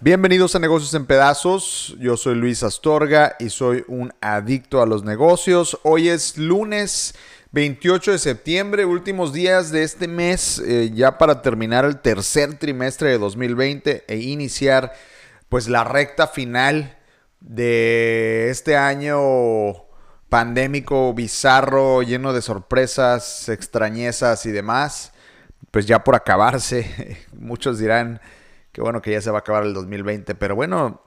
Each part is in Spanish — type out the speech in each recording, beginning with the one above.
Bienvenidos a Negocios en Pedazos. Yo soy Luis Astorga y soy un adicto a los negocios. Hoy es lunes 28 de septiembre, últimos días de este mes, eh, ya para terminar el tercer trimestre de 2020 e iniciar pues la recta final de este año pandémico, bizarro, lleno de sorpresas, extrañezas y demás. Pues ya por acabarse, muchos dirán que bueno que ya se va a acabar el 2020, pero bueno,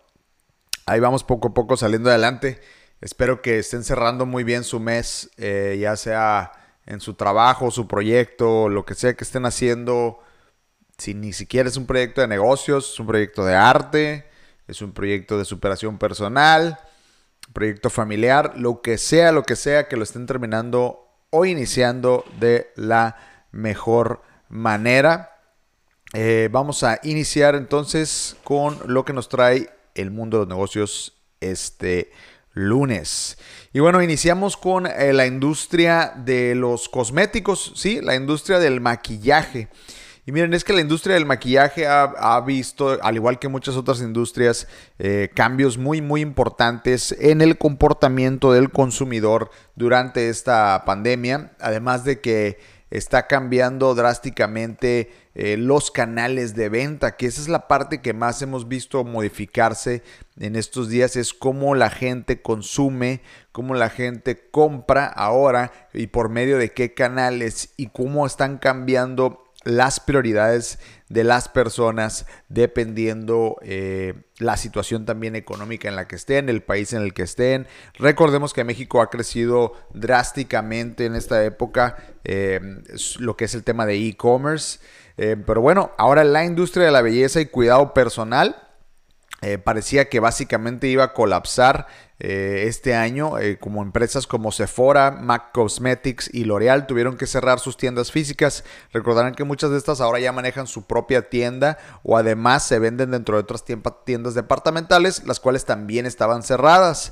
ahí vamos poco a poco saliendo adelante. Espero que estén cerrando muy bien su mes, eh, ya sea en su trabajo, su proyecto, lo que sea que estén haciendo. Si ni siquiera es un proyecto de negocios, es un proyecto de arte, es un proyecto de superación personal, proyecto familiar, lo que sea, lo que sea, que lo estén terminando o iniciando de la mejor manera. Eh, vamos a iniciar entonces con lo que nos trae el mundo de los negocios este lunes. Y bueno, iniciamos con eh, la industria de los cosméticos, sí, la industria del maquillaje. Y miren, es que la industria del maquillaje ha, visto, al igual que muchas otras industrias, eh, cambios muy, muy importantes en el comportamiento del consumidor durante esta pandemia. Además de que está cambiando drásticamente eh, los canales de venta, que esa es la parte que más hemos visto modificarse en estos días, es cómo la gente consume, cómo la gente compra ahora y por medio de qué canales y cómo están cambiando las prioridades de las personas dependiendo eh, la situación también económica en la que estén, el país en el que estén. Recordemos que México ha crecido drásticamente en esta época eh, lo que es el tema de e-commerce. Eh, pero bueno, ahora la industria de la belleza y cuidado personal parecía que básicamente iba a colapsar eh, este año, eh, como empresas como Sephora, MAC Cosmetics y L'Oreal tuvieron que cerrar sus tiendas físicas. Recordarán que muchas de estas ahora ya manejan su propia tienda o además se venden dentro de otras tiendas departamentales, las cuales también estaban cerradas.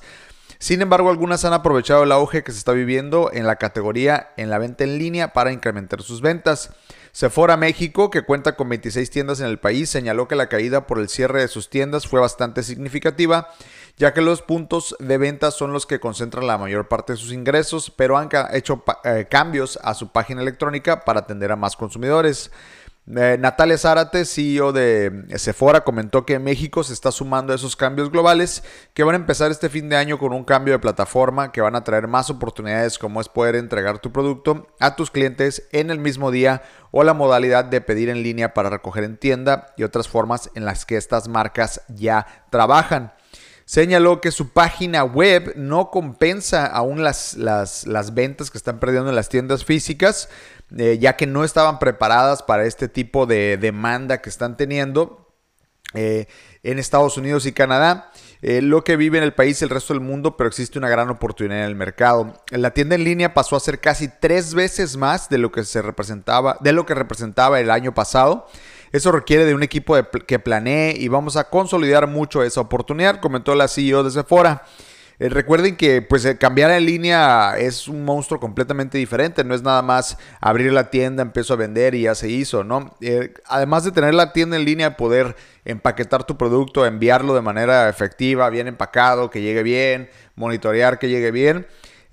Sin embargo, algunas han aprovechado el auge que se está viviendo en la categoría en la venta en línea para incrementar sus ventas. Sephora México, que cuenta con 26 tiendas en el país, señaló que la caída por el cierre de sus tiendas fue bastante significativa ya que los puntos de venta son los que concentran la mayor parte de sus ingresos, pero han hecho eh, cambios a su página electrónica para atender a más consumidores. Eh, Natalia Zárate, CEO de Sephora, comentó que México se está sumando a esos cambios globales que van a empezar este fin de año con un cambio de plataforma que van a traer más oportunidades como es poder entregar tu producto a tus clientes en el mismo día o la modalidad de pedir en línea para recoger en tienda y otras formas en las que estas marcas ya trabajan señaló que su página web no compensa aún las, las, ventas que están perdiendo en las tiendas físicas, eh, ya que no estaban preparadas para este tipo de demanda que están teniendo eh, en Estados Unidos y Canadá. Eh, lo que vive en el país y el resto del mundo, pero existe una gran oportunidad en el mercado. La tienda en línea pasó a ser casi tres veces más de lo que se representaba, de lo que representaba el año pasado. Eso requiere de un equipo que planee y vamos a consolidar mucho esa oportunidad, comentó la CEO de Sephora. Eh, recuerden que pues eh, cambiar en línea es un monstruo completamente diferente, no es nada más abrir la tienda, empiezo a vender y ya se hizo, ¿no? Eh, además de tener la tienda en línea, poder empaquetar tu producto, enviarlo de manera efectiva, bien empacado, que llegue bien, monitorear que llegue bien.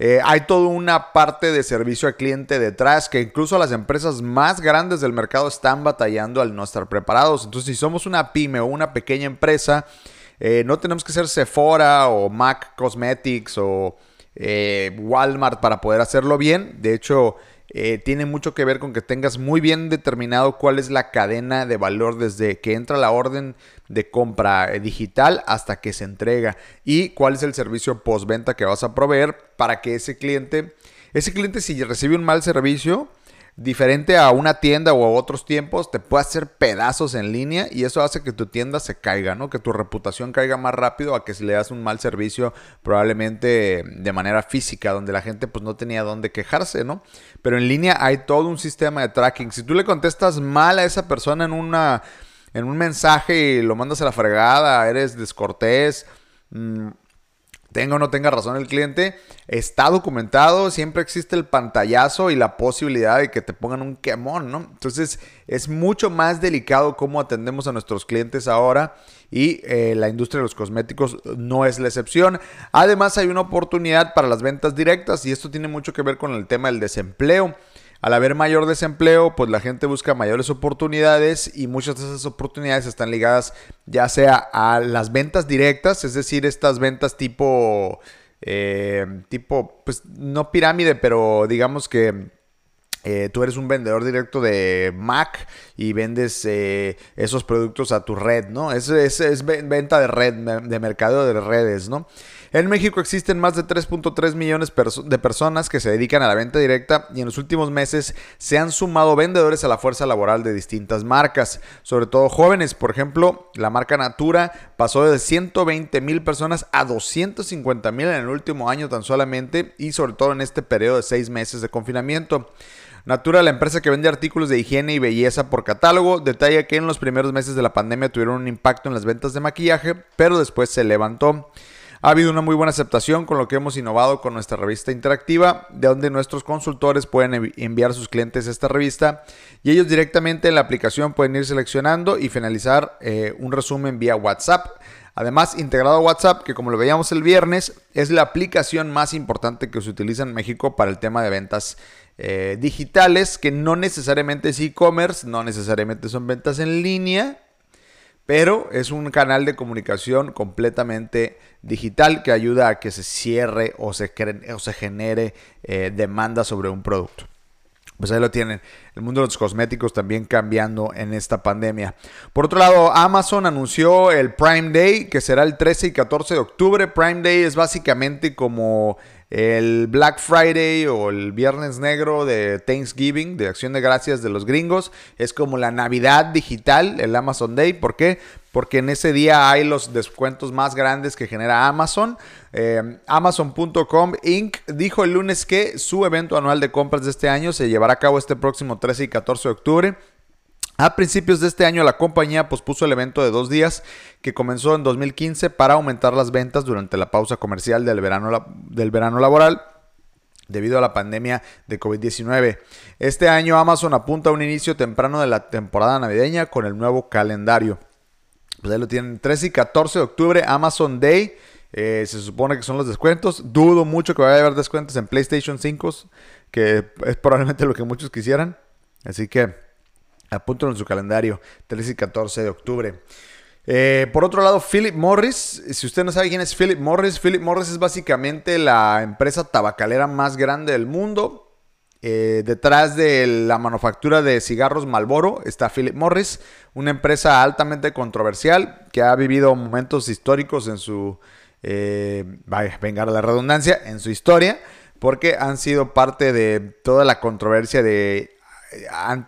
Eh, hay toda una parte de servicio al cliente detrás que incluso las empresas más grandes del mercado están batallando al no estar preparados. Entonces, si somos una pyme o una pequeña empresa, eh, no tenemos que ser Sephora o Mac Cosmetics o eh, Walmart para poder hacerlo bien. De hecho, eh, tiene mucho que ver con que tengas muy bien determinado cuál es la cadena de valor desde que entra la orden de compra eh, digital hasta que se entrega y cuál es el servicio postventa que vas a proveer para que ese cliente, ese cliente si recibe un mal servicio, diferente a una tienda o a otros tiempos, te puede hacer pedazos en línea y eso hace que tu tienda se caiga, ¿no? Que tu reputación caiga más rápido a que si le das un mal servicio probablemente de manera física, donde la gente pues no tenía dónde quejarse, ¿no? Pero en línea hay todo un sistema de tracking. Si tú le contestas mal a esa persona en una en un mensaje y lo mandas a la fregada, eres descortés, mm, tenga o no tenga razón el cliente, está documentado, siempre existe el pantallazo y la posibilidad de que te pongan un quemón, ¿no? Entonces es mucho más delicado cómo atendemos a nuestros clientes ahora y eh, la industria de los cosméticos no es la excepción. Además hay una oportunidad para las ventas directas y esto tiene mucho que ver con el tema del desempleo. Al haber mayor desempleo, pues la gente busca mayores oportunidades y muchas de esas oportunidades están ligadas ya sea a las ventas directas, es decir, estas ventas tipo, eh, tipo, pues no pirámide, pero digamos que eh, tú eres un vendedor directo de Mac y vendes eh, esos productos a tu red, ¿no? Es, es, es venta de red, de mercado de redes, ¿no? En México existen más de 3.3 millones de personas que se dedican a la venta directa y en los últimos meses se han sumado vendedores a la fuerza laboral de distintas marcas, sobre todo jóvenes. Por ejemplo, la marca Natura pasó de 120 mil personas a 250 mil en el último año tan solamente y sobre todo en este periodo de seis meses de confinamiento. Natura, la empresa que vende artículos de higiene y belleza por catálogo, detalla que en los primeros meses de la pandemia tuvieron un impacto en las ventas de maquillaje, pero después se levantó. Ha habido una muy buena aceptación con lo que hemos innovado con nuestra revista interactiva, de donde nuestros consultores pueden enviar a sus clientes esta revista y ellos directamente en la aplicación pueden ir seleccionando y finalizar eh, un resumen vía WhatsApp. Además, integrado a WhatsApp, que como lo veíamos el viernes, es la aplicación más importante que se utiliza en México para el tema de ventas eh, digitales, que no necesariamente es e-commerce, no necesariamente son ventas en línea, pero es un canal de comunicación completamente digital que ayuda a que se cierre o se, genere eh, demanda sobre un producto. Pues ahí lo tienen. El mundo de los cosméticos también cambiando en esta pandemia. Por otro lado, Amazon anunció el Prime Day, que será el 13 y 14 de octubre. Prime Day es básicamente como el Black Friday o el Viernes Negro de Thanksgiving, de Acción de Gracias de los gringos, es como la Navidad digital, el Amazon Day. ¿Por qué? Porque en ese día hay los descuentos más grandes que genera Amazon. Eh, Amazon.com Inc. dijo el lunes que su evento anual de compras de este año se llevará a cabo este próximo 13 y 14 de octubre a principios de este año la compañía pospuso el evento de dos días que comenzó en 2015 para aumentar las ventas durante la pausa comercial del verano, del verano laboral debido a la pandemia de COVID-19. Este año Amazon apunta a un inicio temprano de la temporada navideña con el nuevo calendario. Pues ahí lo tienen, 13 y 14 de octubre, Amazon Day. Eh, se supone que son los descuentos. Dudo mucho que vaya a haber descuentos en PlayStation 5, que es probablemente lo que muchos quisieran. Así que Apúntalo en su calendario, 13 y 14 de octubre. Eh, por otro lado, Philip Morris. Si usted no sabe quién es Philip Morris, Philip Morris es básicamente la empresa tabacalera más grande del mundo. Eh, detrás de la manufactura de cigarros Malboro está Philip Morris, una empresa altamente controversial que ha vivido momentos históricos en su, eh, la redundancia, en su historia, porque han sido parte de toda la controversia de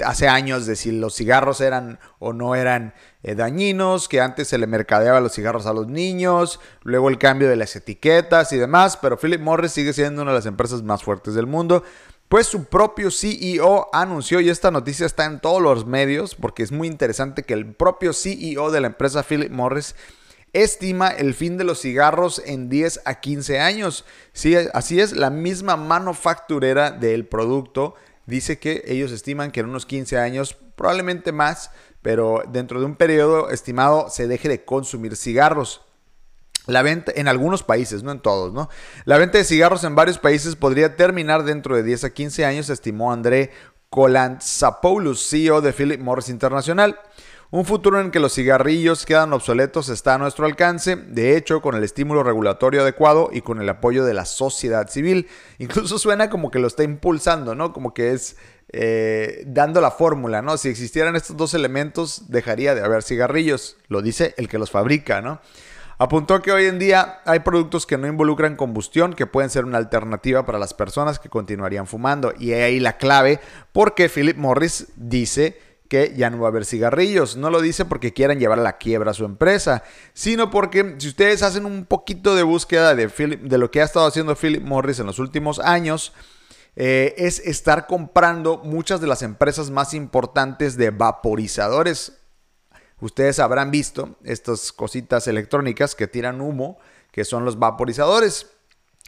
hace años de si los cigarros eran o no eran eh, dañinos, que antes se le mercadeaba los cigarros a los niños, luego el cambio de las etiquetas y demás, pero Philip Morris sigue siendo una de las empresas más fuertes del mundo. Pues su propio CEO anunció, y esta noticia está en todos los medios, porque es muy interesante que el propio CEO de la empresa Philip Morris estima el fin de los cigarros en 10 a 15 años. Sí, así es, la misma manufacturera del producto dice que ellos estiman que en unos 15 años, probablemente más, pero dentro de un periodo estimado se deje de consumir cigarros. La venta en algunos países, no en todos, ¿no? La venta de cigarros en varios países podría terminar dentro de 10 a 15 años, estimó André Kolantzapoulos, CEO de Philip Morris Internacional. Un futuro en que los cigarrillos quedan obsoletos está a nuestro alcance, de hecho, con el estímulo regulatorio adecuado y con el apoyo de la sociedad civil. Incluso suena como que lo está impulsando, ¿no? Como que es eh, dando la fórmula, ¿no? Si existieran estos dos elementos, dejaría de haber cigarrillos, lo dice el que los fabrica, ¿no? Apuntó que hoy en día hay productos que no involucran combustión que pueden ser una alternativa para las personas que continuarían fumando. Y ahí la clave, porque Philip Morris dice que ya no va a haber cigarrillos. No lo dice porque quieran llevar a la quiebra a su empresa, sino porque si ustedes hacen un poquito de búsqueda de, de lo que ha estado haciendo Philip Morris en los últimos años, eh, es estar comprando muchas de las empresas más importantes de vaporizadores. Ustedes habrán visto estas cositas electrónicas que tiran humo que son los vaporizadores.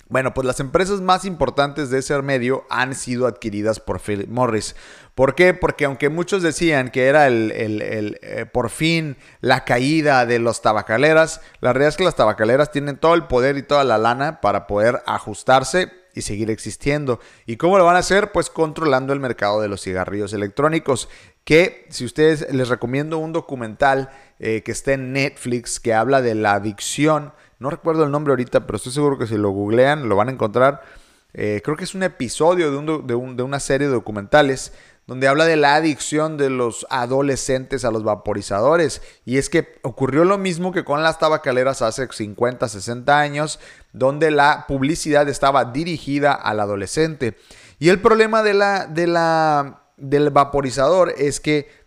Bueno, pues las empresas más importantes de ese medio han sido adquiridas por Philip Morris. ¿Por qué? Porque aunque muchos decían que era el, eh, por fin la caída de los tabacaleras, la realidad es que las tabacaleras tienen todo el poder y toda la lana para poder ajustarse y seguir existiendo. ¿Y cómo lo van a hacer? Pues controlando el mercado de los cigarrillos electrónicos. Que si ustedes les recomiendo un documental eh, que está en Netflix que habla de la adicción no recuerdo el nombre ahorita, pero estoy seguro que si lo googlean lo van a encontrar. Eh, creo que es un episodio de, una serie de documentales donde habla de la adicción de los adolescentes a los vaporizadores. Y es que ocurrió lo mismo que con las tabacaleras hace 50, 60 años, donde la publicidad estaba dirigida al adolescente. Y el problema de la, de la, del vaporizador es que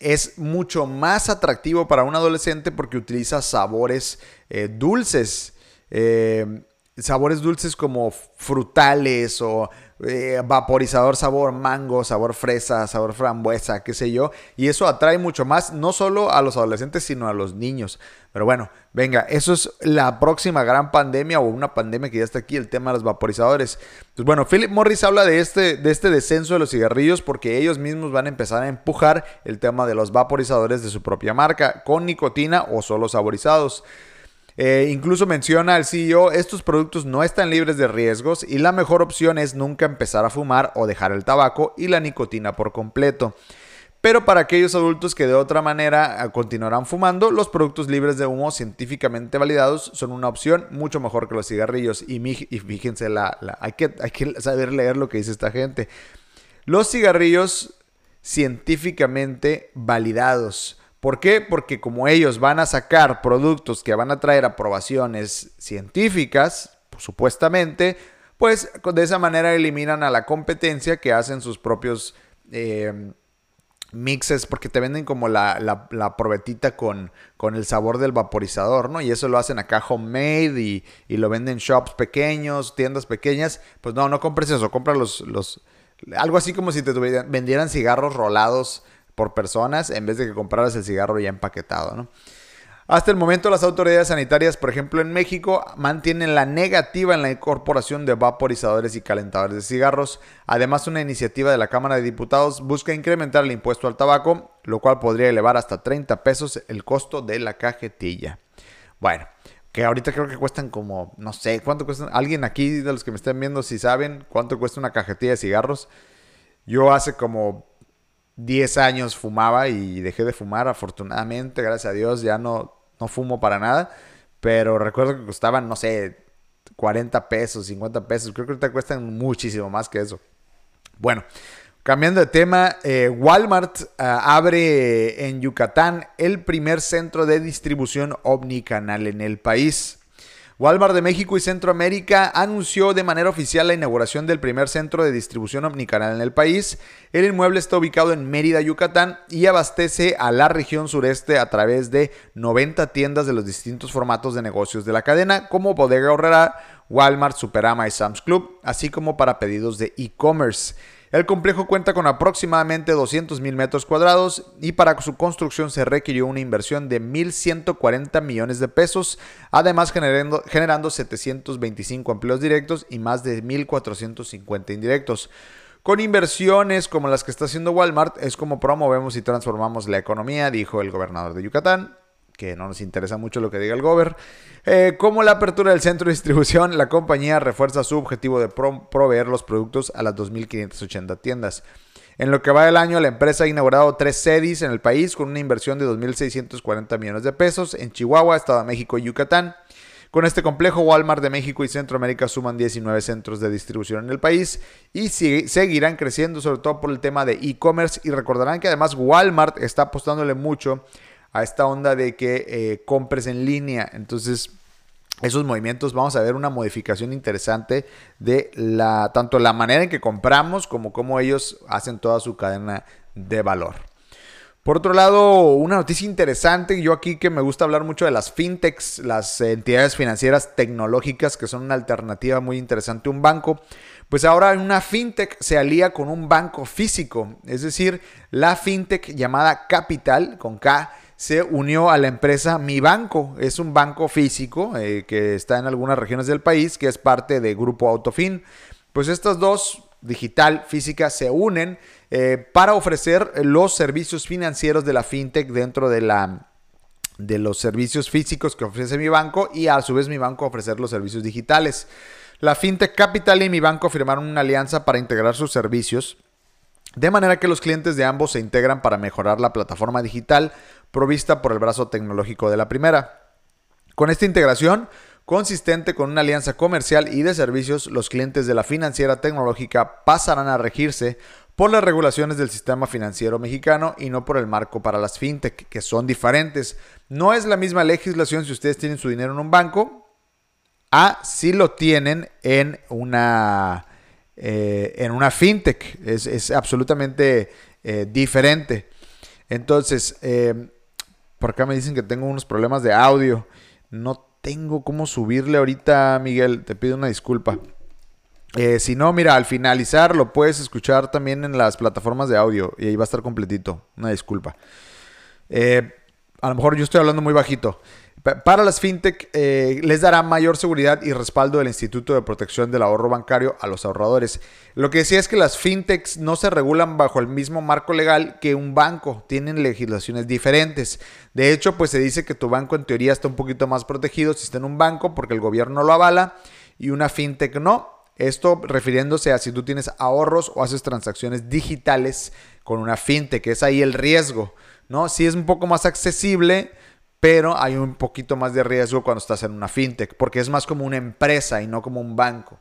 es mucho más atractivo para un adolescente porque utiliza sabores eh, dulces. Eh, sabores dulces como frutales o eh, vaporizador sabor mango, sabor fresa, sabor frambuesa, qué sé yo. Y eso atrae mucho más, no solo a los adolescentes, sino a los niños. Pero bueno, venga, eso es la próxima gran pandemia o una pandemia que ya está aquí, el tema de los vaporizadores. Pues bueno, Philip Morris habla de este, de este descenso de los cigarrillos porque ellos mismos van a empezar a empujar el tema de los vaporizadores de su propia marca, con nicotina o solo saborizados. Eh, incluso menciona al CEO, estos productos no están libres de riesgos y la mejor opción es nunca empezar a fumar o dejar el tabaco y la nicotina por completo. Pero para aquellos adultos que de otra manera ah, continuarán fumando, los productos libres de humo científicamente validados son una opción mucho mejor que los cigarrillos. Y, fíjense, la, hay, que, hay que saber leer lo que dice esta gente. Los cigarrillos científicamente validados ¿Por qué? Porque como ellos van a sacar productos que van a traer aprobaciones científicas, supuestamente, pues de esa manera eliminan a la competencia que hacen sus propios eh, mixes, porque te venden como la, la, probetita con, con, el sabor del vaporizador, ¿no? Y eso lo hacen acá homemade y, y, lo venden shops pequeños, tiendas pequeñas. Pues no, no compres eso, compra los, los algo así como si te vendieran cigarros rolados por personas en vez de que compraras el cigarro ya empaquetado, ¿no? Hasta el momento las autoridades sanitarias, por ejemplo en México, mantienen la negativa en la incorporación de vaporizadores y calentadores de cigarros. Además, una iniciativa de la Cámara de Diputados busca incrementar el impuesto al tabaco, lo cual podría elevar hasta 30 pesos el costo de la cajetilla. Bueno, que ahorita creo que cuestan como, no sé, ¿cuánto cuestan? Alguien aquí de los que me estén viendo, si saben cuánto cuesta una cajetilla de cigarros. Yo hace como 10 años fumaba y dejé de fumar. Afortunadamente, gracias a Dios, ya no, no fumo para nada. Pero recuerdo que costaban, no sé, 40 pesos, 50 pesos. Creo que ahorita cuestan muchísimo más que eso. Bueno, cambiando de tema, eh, Walmart ah, abre en Yucatán el primer centro de distribución omnicanal en el país. Walmart de México y Centroamérica anunció de manera oficial la inauguración del primer centro de distribución omnicanal en el país. El inmueble está ubicado en Mérida, Yucatán y abastece a la región sureste a través de 90 tiendas de los distintos formatos de negocios de la cadena, como Bodega Horrera, Walmart, Superama y Sam's Club, así como para pedidos de e-commerce. El complejo cuenta con aproximadamente 200.000 metros cuadrados y para su construcción se requirió una inversión de 1.140 millones de pesos, además generando, generando 725 empleos directos y más de 1.450 indirectos. Con inversiones como las que está haciendo Walmart es como promovemos y transformamos la economía, dijo el gobernador de Yucatán que no nos interesa mucho lo que diga el gober. Eh, como la apertura del centro de distribución, la compañía refuerza su objetivo de proveer los productos a las 2.580 tiendas. En lo que va del año, la empresa ha inaugurado tres sedes en el país con una inversión de 2.640 millones de pesos en Chihuahua, Estado de México y Yucatán. Con este complejo, Walmart de México y Centroamérica suman 19 centros de distribución en el país y seguirán creciendo, sobre todo por el tema de e-commerce. Y recordarán que además Walmart está apostándole mucho a esta onda de que eh, compres en línea. Entonces, esos movimientos vamos a ver una modificación interesante de la tanto la manera en que compramos como cómo ellos hacen toda su cadena de valor. Por otro lado, una noticia interesante, yo aquí que me gusta hablar mucho de las fintechs, las entidades financieras tecnológicas que son una alternativa muy interesante a un banco, pues ahora una fintech se alía con un banco físico, es decir, la fintech llamada Capital con K se unió a la empresa Mi Banco. Es un banco físico eh, que está en algunas regiones del país, que es parte de Grupo Autofin. Pues estas dos, digital, física, se unen eh, para ofrecer los servicios financieros de la fintech dentro de la de los servicios físicos que ofrece mi banco y a su vez mi banco ofrecer los servicios digitales. La FinTech Capital y mi banco firmaron una alianza para integrar sus servicios, de manera que los clientes de ambos se integran para mejorar la plataforma digital provista por el brazo tecnológico de la primera. Con esta integración, consistente con una alianza comercial y de servicios, los clientes de la financiera tecnológica pasarán a regirse por las regulaciones del sistema financiero mexicano y no por el marco para las fintech, que son diferentes. No es la misma legislación si ustedes tienen su dinero en un banco a si lo tienen en una, eh, en una fintech. Es, absolutamente eh, diferente. Entonces, eh, por acá me dicen que tengo unos problemas de audio. No tengo cómo subirle ahorita, Miguel. Te pido una disculpa. si no, mira, al finalizar lo puedes escuchar también en las plataformas de audio y ahí va a estar completito. Una disculpa. a lo mejor yo estoy hablando muy bajito. Para las fintech eh, les dará mayor seguridad y respaldo del Instituto de Protección del Ahorro Bancario a los ahorradores. Lo que decía es que las fintechs no se regulan bajo el mismo marco legal que un banco, tienen legislaciones diferentes. De hecho, pues se dice que tu banco en teoría está un poquito más protegido si está en un banco porque el gobierno lo avala y una fintech no. Esto refiriéndose a si tú tienes ahorros o haces transacciones digitales con una fintech, es ahí el riesgo, ¿no? Si es un poco más accesible pero hay un poquito más de riesgo cuando estás en una fintech, porque es más como una empresa y no como un banco.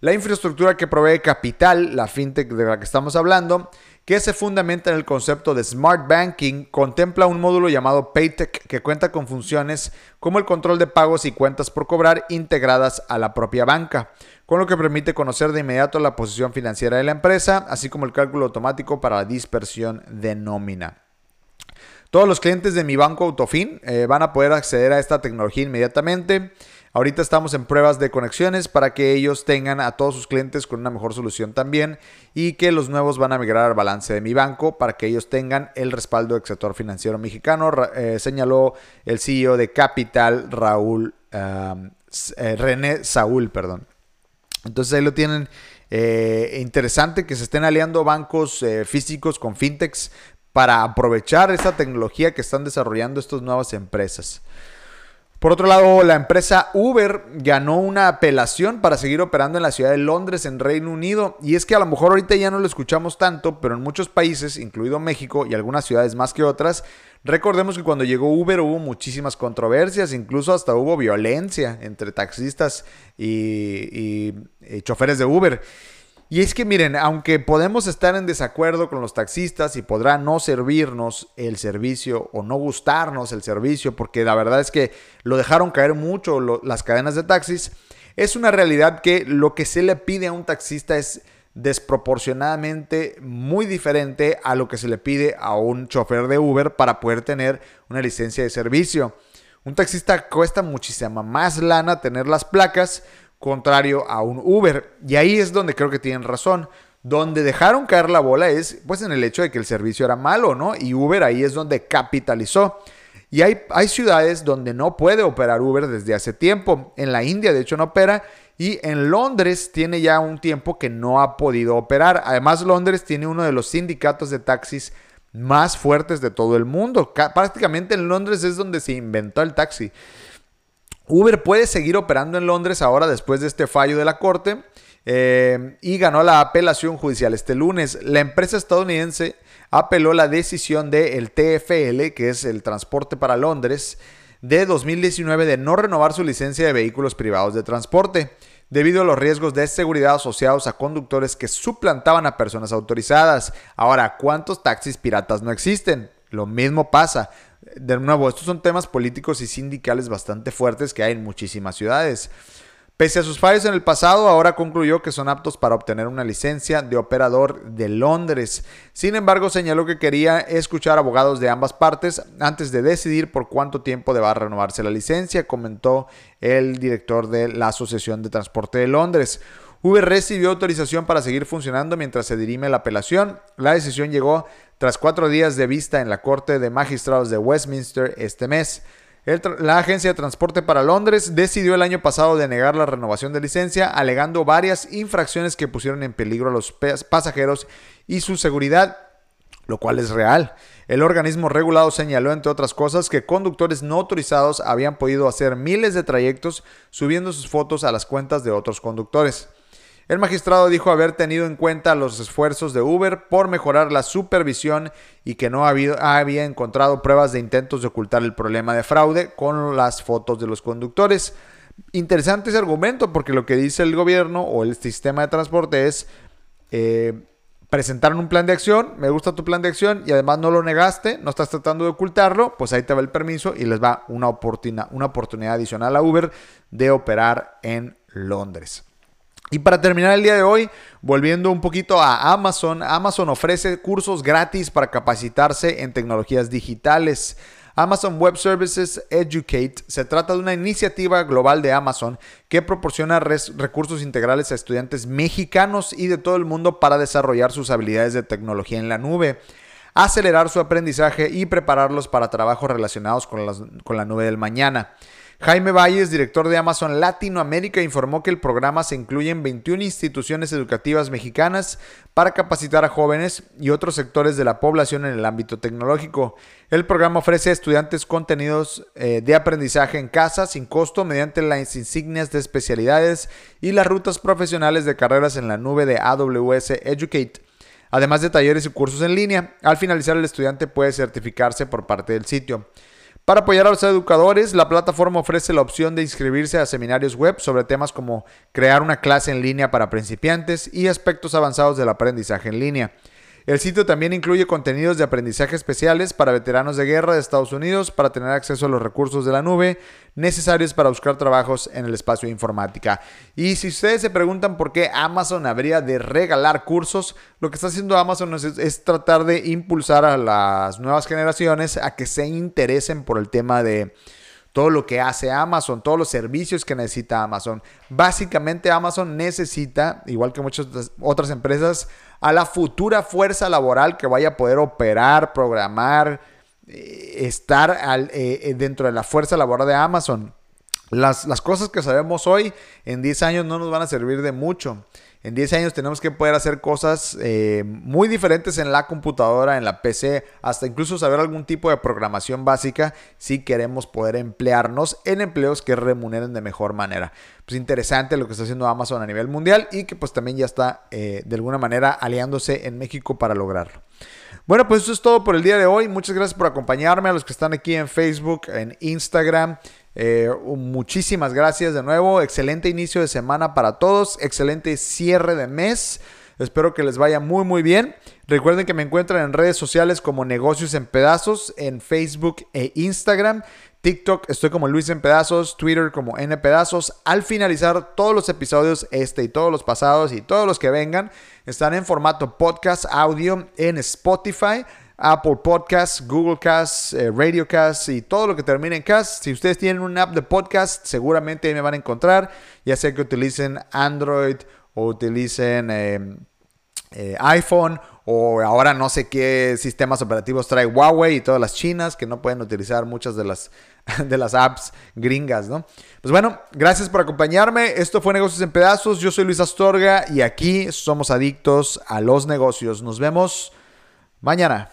La infraestructura que provee capital, la fintech de la que estamos hablando, que se fundamenta en el concepto de Smart Banking, contempla un módulo llamado Paytech que cuenta con funciones como el control de pagos y cuentas por cobrar integradas a la propia banca, con lo que permite conocer de inmediato la posición financiera de la empresa, así como el cálculo automático para la dispersión de nómina. Todos los clientes de mi banco Autofin eh, van a poder acceder a esta tecnología inmediatamente. Ahorita estamos en pruebas de conexiones para que ellos tengan a todos sus clientes con una mejor solución también y que los nuevos van a migrar al balance de mi banco para que ellos tengan el respaldo del sector financiero mexicano, eh, señaló el CEO de Capital, Raúl, eh, René Saúl, perdón. Entonces ahí lo tienen. interesante que se estén aliando bancos físicos con fintechs para aprovechar esa tecnología que están desarrollando estas nuevas empresas. Por otro lado, la empresa Uber ganó una apelación para seguir operando en la ciudad de Londres, en Reino Unido. Y es que a lo mejor ahorita ya no lo escuchamos tanto, pero en muchos países, incluido México y algunas ciudades más que otras, recordemos que cuando llegó Uber hubo muchísimas controversias, incluso hasta hubo violencia entre taxistas y, y choferes de Uber. Y es que miren, aunque podemos estar en desacuerdo con los taxistas y podrá no servirnos el servicio o no gustarnos el servicio, porque la verdad es que lo dejaron caer mucho las cadenas de taxis, es una realidad que lo que se le pide a un taxista es desproporcionadamente muy diferente a lo que se le pide a un chofer de Uber para poder tener una licencia de servicio. Un taxista cuesta muchísima más lana tener las placas, contrario a un Uber. Y ahí es donde creo que tienen razón. Donde dejaron caer la bola es pues en el hecho de que el servicio era malo, ¿no? Y Uber ahí es donde capitalizó. Y hay, hay ciudades donde no puede operar Uber desde hace tiempo. En la India, de hecho, no opera. Y en Londres tiene ya un tiempo que no ha podido operar. Además, Londres tiene uno de los sindicatos de taxis más fuertes de todo el mundo. Prácticamente en Londres es donde se inventó el taxi. Uber puede seguir operando en Londres ahora después de este fallo de la Corte eh, y ganó la apelación judicial este lunes. La empresa estadounidense apeló la decisión del TFL, que es el Transporte para Londres, de 2019 de no renovar su licencia de vehículos privados de transporte debido a los riesgos de seguridad asociados a conductores que suplantaban a personas autorizadas. Ahora, ¿cuántos taxis piratas no existen? Lo mismo pasa de nuevo, estos son temas políticos y sindicales bastante fuertes que hay en muchísimas ciudades. Pese a sus fallos en el pasado, ahora concluyó que son aptos para obtener una licencia de operador de Londres. Sin embargo, señaló que quería escuchar abogados de ambas partes antes de decidir por cuánto tiempo deba renovarse la licencia, comentó el director de la Asociación de Transporte de Londres. Uber recibió autorización para seguir funcionando mientras se dirime la apelación. La decisión llegó tras cuatro días de vista en la Corte de Magistrados de Westminster este mes. la Agencia de Transporte para Londres decidió el año pasado denegar la renovación de licencia, alegando varias infracciones que pusieron en peligro a los pasajeros y su seguridad, lo cual es real. El organismo regulado señaló, entre otras cosas, que conductores no autorizados habían podido hacer miles de trayectos subiendo sus fotos a las cuentas de otros conductores. El magistrado dijo haber tenido en cuenta los esfuerzos de Uber por mejorar la supervisión y que no había encontrado pruebas de intentos de ocultar el problema de fraude con las fotos de los conductores. Interesante ese argumento porque lo que dice el gobierno o el sistema de transporte es eh, presentaron un plan de acción, me gusta tu plan de acción y además no lo negaste, no estás tratando de ocultarlo, pues ahí te va el permiso y les va una, una oportunidad adicional a Uber de operar en Londres. Y para terminar el día de hoy, volviendo un poquito a Amazon, Amazon ofrece cursos gratis para capacitarse en tecnologías digitales. Amazon Web Services Educate se trata de una iniciativa global de Amazon que proporciona recursos integrales a estudiantes mexicanos y de todo el mundo para desarrollar sus habilidades de tecnología en la nube, acelerar su aprendizaje y prepararlos para trabajos relacionados con, con la nube del mañana. Jaime Valles, director de Amazon Latinoamérica, informó que el programa se incluye en 21 instituciones educativas mexicanas para capacitar a jóvenes y otros sectores de la población en el ámbito tecnológico. El programa ofrece a estudiantes contenidos eh, de aprendizaje en casa sin costo mediante las insignias de especialidades y las rutas profesionales de carreras en la nube de AWS Educate además de talleres y cursos en línea. Al finalizar, el estudiante puede certificarse por parte del sitio. Para apoyar a los educadores, la plataforma ofrece la opción de inscribirse a seminarios web sobre temas como crear una clase en línea para principiantes y aspectos avanzados del aprendizaje en línea. El sitio también incluye contenidos de aprendizaje especiales para veteranos de guerra de Estados Unidos para tener acceso a los recursos de la nube necesarios para buscar trabajos en el espacio de informática. Y si ustedes se preguntan por qué Amazon habría de regalar cursos, lo que está haciendo Amazon es, es tratar de impulsar a las nuevas generaciones a que se interesen por el tema de todo lo que hace Amazon, todos los servicios que necesita Amazon. Básicamente Amazon necesita, igual que muchas otras empresas, a la futura fuerza laboral que vaya a poder operar, programar, eh, estar eh, eh, dentro de la fuerza laboral de Amazon. Las, las cosas que sabemos hoy en 10 años no nos van a servir de mucho. En 10 años tenemos que poder hacer cosas eh, muy diferentes en la computadora, en la PC, hasta incluso saber algún tipo de programación básica si queremos poder emplearnos en empleos que remuneren de mejor manera. Pues interesante lo que está haciendo Amazon a nivel mundial y que pues también ya está eh, de alguna manera aliándose en México para lograrlo. Bueno, pues eso es todo por el día de hoy. Muchas gracias por acompañarme a los que están aquí en Facebook, en Instagram. Eh, muchísimas gracias de nuevo. Excelente inicio de semana para todos. Excelente cierre de mes. Espero que les vaya muy muy bien. Recuerden que me encuentran en redes sociales como Negocios en Pedazos, en Facebook e Instagram. TikTok estoy como Luis en Pedazos, Twitter como N Pedazos. Al finalizar todos los episodios, este y todos los pasados y todos los que vengan, están en formato podcast audio en Spotify. Apple Podcasts, Google Cast, eh, Radio Cast y todo lo que termine en cast. Si ustedes tienen una app de podcast, seguramente me van a encontrar, ya sea que utilicen Android o utilicen eh, eh, iPhone o ahora no sé qué sistemas operativos trae Huawei y todas las chinas que no pueden utilizar muchas de las, de las apps gringas, ¿no? Pues bueno, gracias por acompañarme. Esto fue Negocios en Pedazos. Yo soy Luis Astorga y aquí somos adictos a los negocios. Nos vemos mañana.